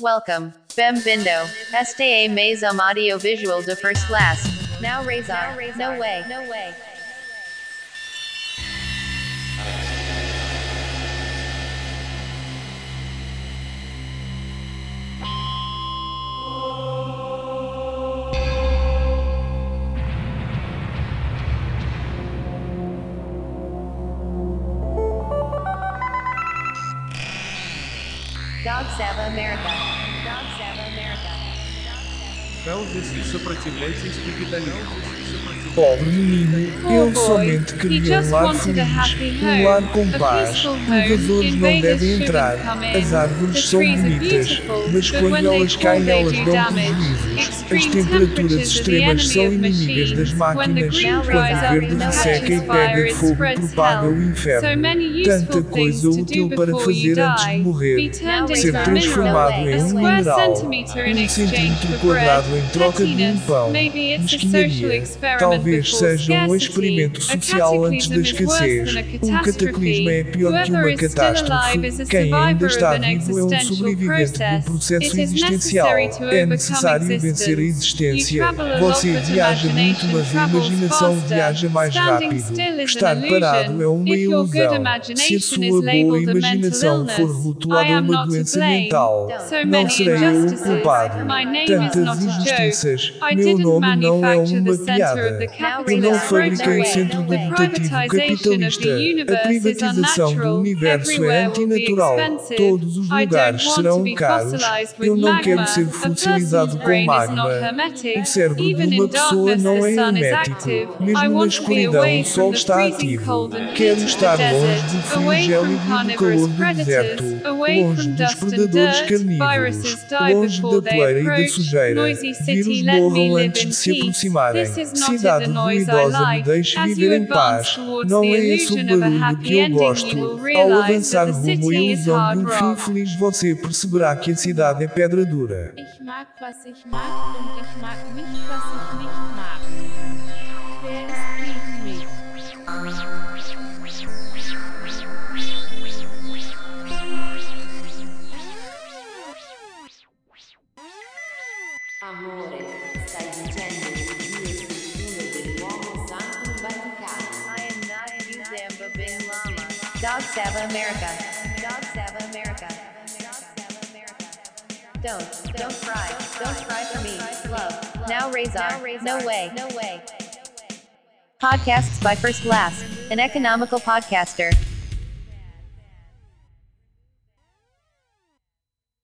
Welcome. Bem-vindo. Este é mais um audiovisual de first class. Now Razor. No way. No way. Dog Sava America. Dog Sava America. Felves e сопротивляйтесь капитализму. Pobre menino, ele boy. somente queria just um lar feliz, um lar com paz. Provadores não devem entrar. As árvores The são trees are bonitas, beautiful, mas but quando elas caem, elas dão prejuízos. As Extreme temperaturas extremas são inimigas das machines. When the máquinas. Quando o verde resseca e pega fogo, spreads propaga o hell. So inferno. many Tanta useful coisa útil para fazer antes de morrer. Ser transformado em um mineral. centimeter in Um exchange centímetro for quadrado bread. em troca de um pão. Maybe it's a social Mesquinharia. experiment Talvez seja um experimento social antes da escassez. Um cataclismo é pior que uma catástrofe. Quem ainda está vivo é um sobrevivente do process. processo existencial. É necessário vencer a existência. Você viaja muito, mas a imaginação viaja mais rápido. Estar parado é uma ilusão. Se a sua boa imaginação for rotulada uma doença mental, não serei eu o culpado. Tantas injustiças. Meu nome não é uma piada. Eu não rotary. centro of capitalista. A privatização do universo é antinatural. Todos os lugares serão caros. Eu não quero ser fossilizado com magma. O cérebro de uma pessoa não é hermético. Mesmo na escuridão, o sol está ativo. Quero estar longe do frio gélido e do calor do deserto, longe dos predadores carnívoros, longe da poeira e da sujeira. Vírus morram antes de se aproximarem. Cidade the noise I ruidosa me like. deixe As viver you em paz. advance towards Não the é esse illusion o of a happy que eu ending, gosto. you will Ao realize avançar that the rumo à city is ilusão de hard um fim rock. feliz, você perceberá que a cidade é pedra dura. Ich mag, was ich mag und ich mag nicht, was ich nicht mag. Wer ist gegen mich? Amore, stai dicendo Dog Sava America. Sava America. Dog Sava America. Don't, don't cry. Don't cry for me. Love. Now Razor. No way. No way. Podcasts by First Class, an economical podcaster.